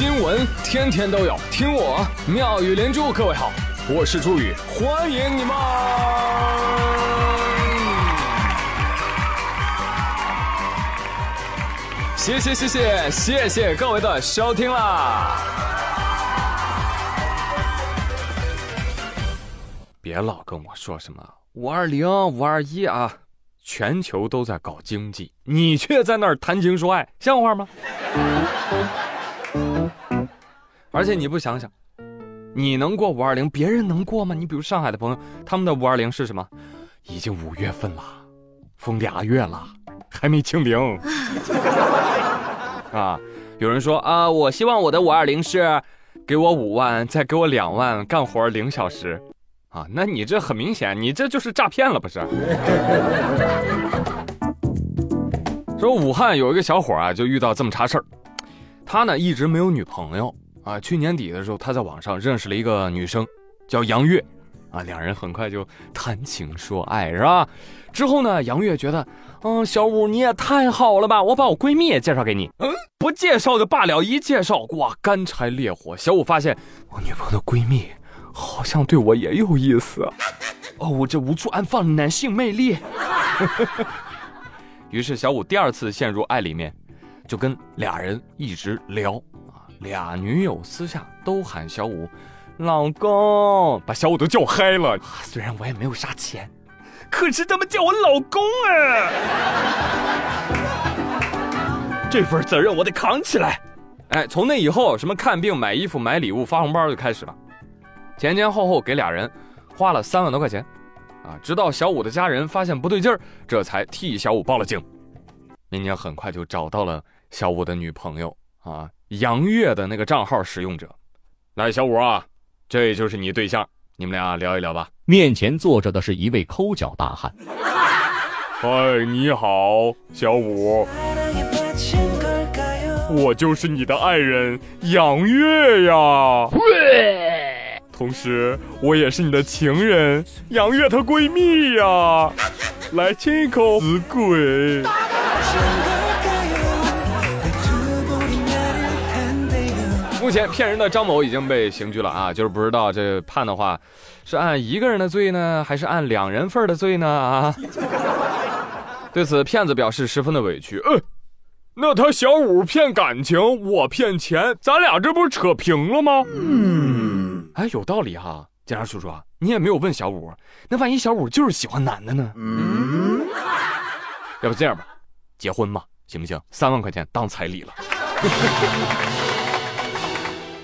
新闻天天都有，听我妙语连珠。各位好，我是朱宇，欢迎你们！谢谢谢谢谢谢各位的收听啦！别老跟我说什么五二零、五二一啊，全球都在搞经济，你却在那儿谈情说爱，像话吗？而且你不想想，你能过五二零，别人能过吗？你比如上海的朋友，他们的五二零是什么？已经五月份了，封俩月了，还没清零。啊，有人说啊，我希望我的五二零是给我五万，再给我两万，干活零小时。啊，那你这很明显，你这就是诈骗了，不是？说武汉有一个小伙啊，就遇到这么茬事儿，他呢一直没有女朋友。啊，去年底的时候，他在网上认识了一个女生，叫杨月，啊，两人很快就谈情说爱，是吧？之后呢，杨月觉得，嗯，小五你也太好了吧，我把我闺蜜也介绍给你，嗯，不介绍就罢了，一介绍，哇，干柴烈火。小五发现，我女朋友的闺蜜好像对我也有意思，哦，我这无处安放的男性魅力。于是小五第二次陷入爱里面，就跟俩人一直聊啊。俩女友私下都喊小五老公，把小五都叫嗨了。虽然我也没有啥钱，可是他们叫我老公啊！这份责任我得扛起来。哎，从那以后，什么看病、买衣服、买礼物、发红包就开始了，前前后后给俩人花了三万多块钱，啊，直到小五的家人发现不对劲儿，这才替小五报了警。民警很快就找到了小五的女朋友啊。杨月的那个账号使用者，来，小五啊，这就是你对象，你们俩聊一聊吧。面前坐着的是一位抠脚大汉。嗨，你好，小五，我就是你的爱人杨月呀。同时，我也是你的情人杨月她闺蜜呀。来亲一口，死鬼。目前骗人的张某已经被刑拘了啊，就是不知道这判的话，是按一个人的罪呢，还是按两人份的罪呢？啊！对此，骗子表示十分的委屈。呃，那他小五骗感情，我骗钱，咱俩这不是扯平了吗？嗯，哎，有道理哈，警察叔叔，你也没有问小五，那万一小五就是喜欢男的呢？嗯，要不这样吧，结婚吧，行不行？三万块钱当彩礼了。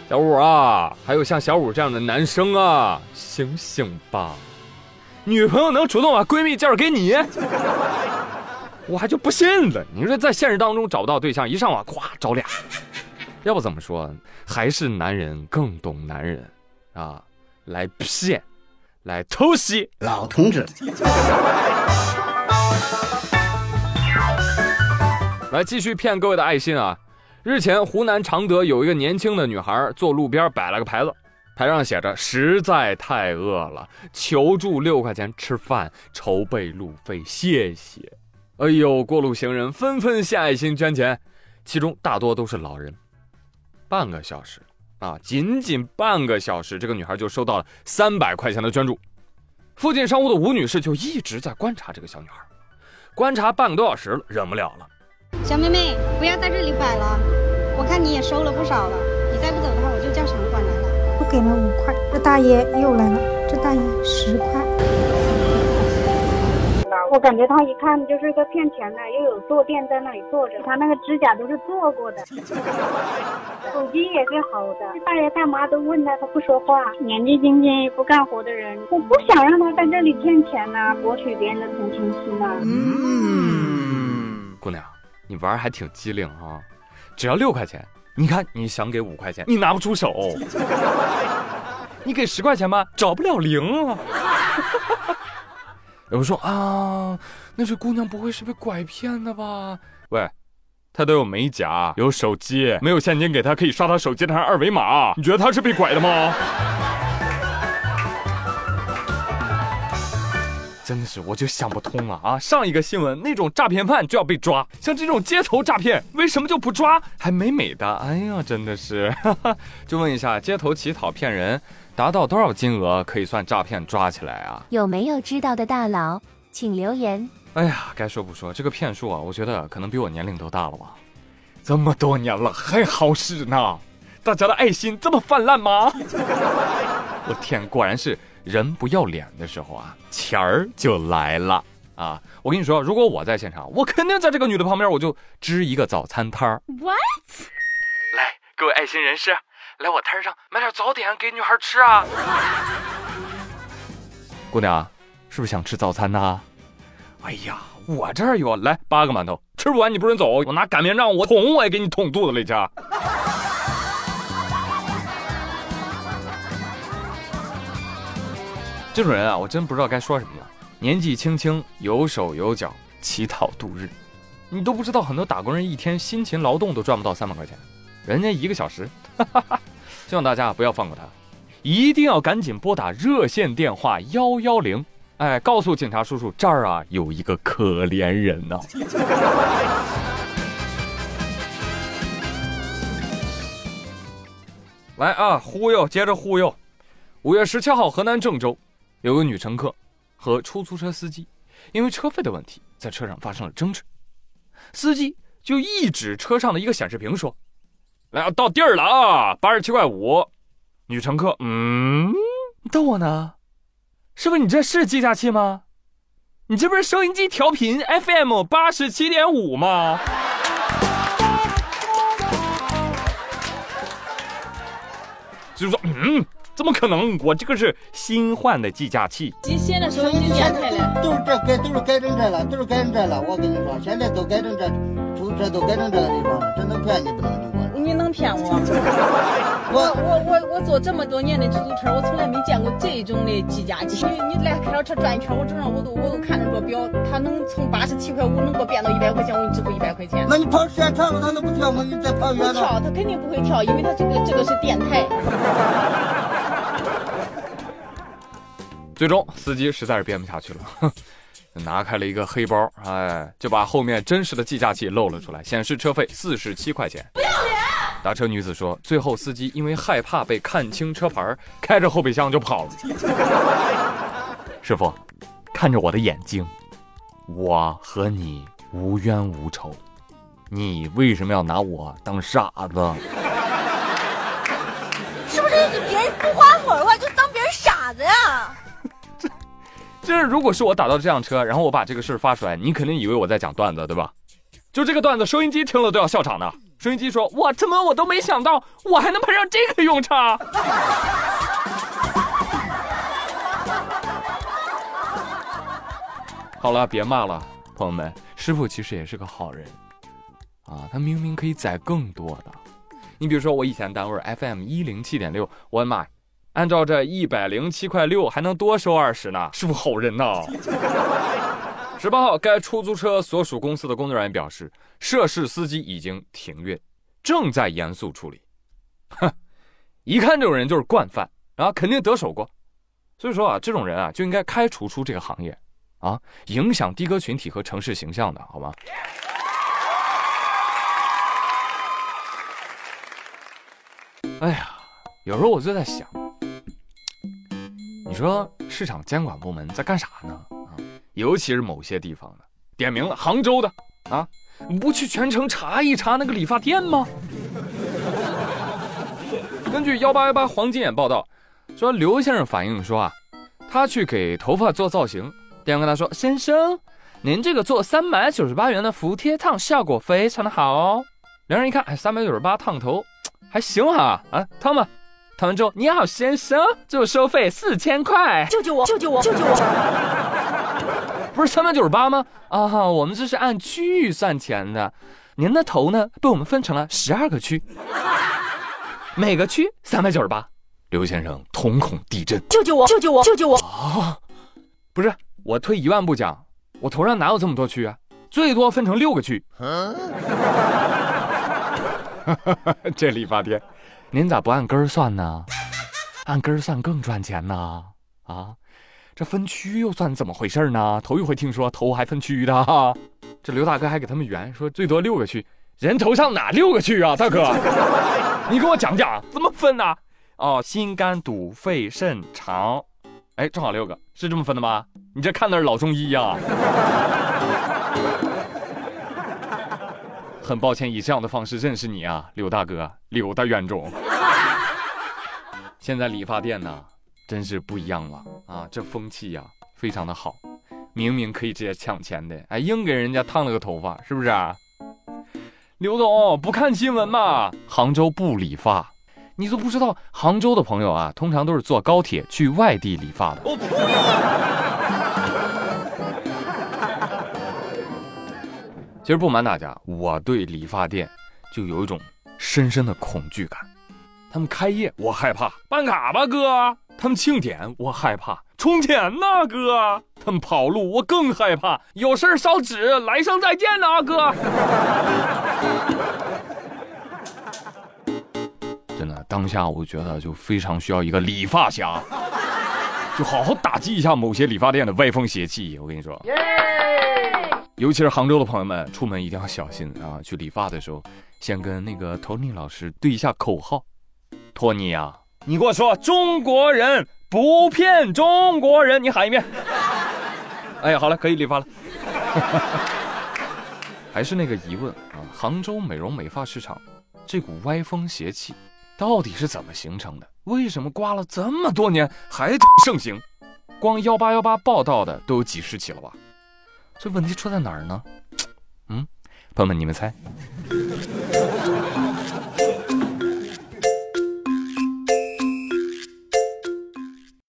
小五啊，还有像小五这样的男生啊，醒醒吧！女朋友能主动把闺蜜介绍给你，我还就不信了。你说在现实当中找不到对象，一上网咵找俩，要不怎么说，还是男人更懂男人啊！来骗，来偷袭，老同志，来继续骗各位的爱心啊！日前，湖南常德有一个年轻的女孩坐路边摆了个牌子，牌上写着：“实在太饿了，求助六块钱吃饭，筹备路费，谢谢。”哎呦，过路行人纷纷献爱心捐钱，其中大多都是老人。半个小时啊，仅仅半个小时，这个女孩就收到了三百块钱的捐助。附近商户的吴女士就一直在观察这个小女孩，观察半个多小时了，忍不了了。小妹妹，不要在这里摆了，我看你也收了不少了，你再不走的话，我就叫城管来了。我给了五块，这大爷又来了，这大爷十块。我感觉他一看就是个骗钱的，又有坐垫在那里坐着，他那个指甲都是做过的，手机也是好的。大爷大妈都问他，他不说话，年纪轻轻不干活的人，我不想让他在这里骗钱呐，博取别人的同情心呐。嗯，姑娘。你玩还挺机灵啊，只要六块钱。你看你想给五块钱，你拿不出手。你给十块钱吧，找不了零啊。有人说啊，那这姑娘不会是被拐骗的吧？喂，她都有美甲，有手机，没有现金给她，可以刷她手机上二维码。你觉得她是被拐的吗？真的是，我就想不通了啊！上一个新闻那种诈骗犯就要被抓，像这种街头诈骗为什么就不抓？还美美的，哎呀，真的是。哈 哈就问一下，街头乞讨骗人达到多少金额可以算诈骗抓起来啊？有没有知道的大佬，请留言。哎呀，该说不说，这个骗术啊，我觉得可能比我年龄都大了吧。这么多年了还好使呢，大家的爱心这么泛滥吗？我天，果然是。人不要脸的时候啊，钱儿就来了啊！我跟你说，如果我在现场，我肯定在这个女的旁边，我就支一个早餐摊儿。What？来，各位爱心人士，来我摊上买点早点给女孩吃啊！姑娘，是不是想吃早餐呢？哎呀，我这儿有，来八个馒头，吃不完你不准走，我拿擀面杖我捅我也给你捅肚子里去。这种人啊，我真不知道该说什么了。年纪轻轻，有手有脚，乞讨度日，你都不知道很多打工人一天辛勤劳动都赚不到三百块钱，人家一个小时。哈哈哈希望大家不要放过他，一定要赶紧拨打热线电话幺幺零，哎，告诉警察叔叔这儿啊有一个可怜人呢。来啊，忽悠，接着忽悠。五月十七号，河南郑州。有个女乘客和出租车司机因为车费的问题在车上发生了争执，司机就一指车上的一个显示屏说：“来，到地儿了啊，八十七块五。”女乘客，嗯，逗我呢？师傅，你这是计价器吗？你这不是收音机调频 FM 八十七点五吗？就是说，嗯。怎么可能？我这个是新换的计价器。新的收音机电台了，都是这改，都是改成这了，都是改成这了。我跟你说，现在都改成这，出租车都改成这个地方了，这能骗你不能你我？你能骗我？我我我我坐这么多年的出租车，我从来没见过这种的计价器。你你来开着车转一圈，我正常我都我都看着个表，它能从八十七块五能给我变到一百块钱，我给你支付一百块钱。那你跑时间长了，它能不跳吗？你再跑远了。不跳，它肯定不会跳，因为它这个这个是电台。最终，司机实在是编不下去了，拿开了一个黑包，哎，就把后面真实的计价器露了出来，显示车费四十七块钱。不要脸！打车女子说，最后司机因为害怕被看清车牌，开着后备箱就跑了。师傅，看着我的眼睛，我和你无冤无仇，你为什么要拿我当傻子？是不是你别人不花火的话，就当别人傻子呀？就是如果是我打到这辆车，然后我把这个事儿发出来，你肯定以为我在讲段子，对吧？就这个段子，收音机听了都要笑场的。收音机说：“我怎么我都没想到，我还能派上这个用场。”好了，别骂了，朋友们，师傅其实也是个好人啊，他明明可以载更多的。你比如说，我以前单位 FM 一零七点六，我的妈！按照这一百零七块六，还能多收二十呢，是不是好人呐。十八号，该出租车所属公司的工作人员表示，涉事司机已经停运，正在严肃处理。哼，一看这种人就是惯犯啊，肯定得手过。所以说啊，这种人啊就应该开除出这个行业，啊，影响的哥群体和城市形象的，好吗？哎呀，有时候我就在想。你说市场监管部门在干啥呢？啊，尤其是某些地方的，点名了杭州的啊，不去全城查一查那个理发店吗？根据幺八幺八黄金眼报道，说刘先生反映说啊，他去给头发做造型，店员跟他说：“先生，您这个做三百九十八元的服帖烫效果非常的好哦。”两人一看，哎，三百九十八烫头 还行哈，啊，烫吧。烫完之后，你好，先生，就收费四千块。救救我！救救我！救救我！不是三百九十八吗？啊，我们这是按区域算钱的。您的头呢，被我们分成了十二个区，每个区三百九十八。刘先生瞳孔地震。救救我！救救我！救救我！啊，不是，我退一万步讲，我头上哪有这么多区啊？最多分成六个区。这理发店。您咋不按根儿算呢？按根儿算更赚钱呢？啊，这分区又算怎么回事呢？头一回听说头还分区的哈。这刘大哥还给他们圆说最多六个区，人头上哪六个区啊，大哥？你给我讲讲怎么分呢？哦，心肝肚肺肾肠，哎，正好六个，是这么分的吗？你这看的是老中医呀？很抱歉以这样的方式认识你啊，刘大哥，刘大冤种。现在理发店呢，真是不一样了啊！这风气呀，非常的好。明明可以直接抢钱的，哎，硬给人家烫了个头发，是不是？啊刘总不看新闻吗？杭州不理发，你都不知道杭州的朋友啊，通常都是坐高铁去外地理发的。其实不瞒大家，我对理发店就有一种深深的恐惧感。他们开业我害怕，办卡吧哥；他们庆典我害怕，充钱呐哥；他们跑路我更害怕，有事烧纸，来生再见呐哥。真的，当下我觉得就非常需要一个理发侠，就好好打击一下某些理发店的歪风邪气。我跟你说。尤其是杭州的朋友们，出门一定要小心啊！去理发的时候，先跟那个托尼老师对一下口号。托尼啊，你给我说，中国人不骗中国人，你喊一遍。哎呀，好了，可以理发了。还是那个疑问啊，杭州美容美发市场这股歪风邪气到底是怎么形成的？为什么刮了这么多年还盛行？光幺八幺八报道的都有几十起了吧？这问题出在哪儿呢？嗯，朋友们，你们猜？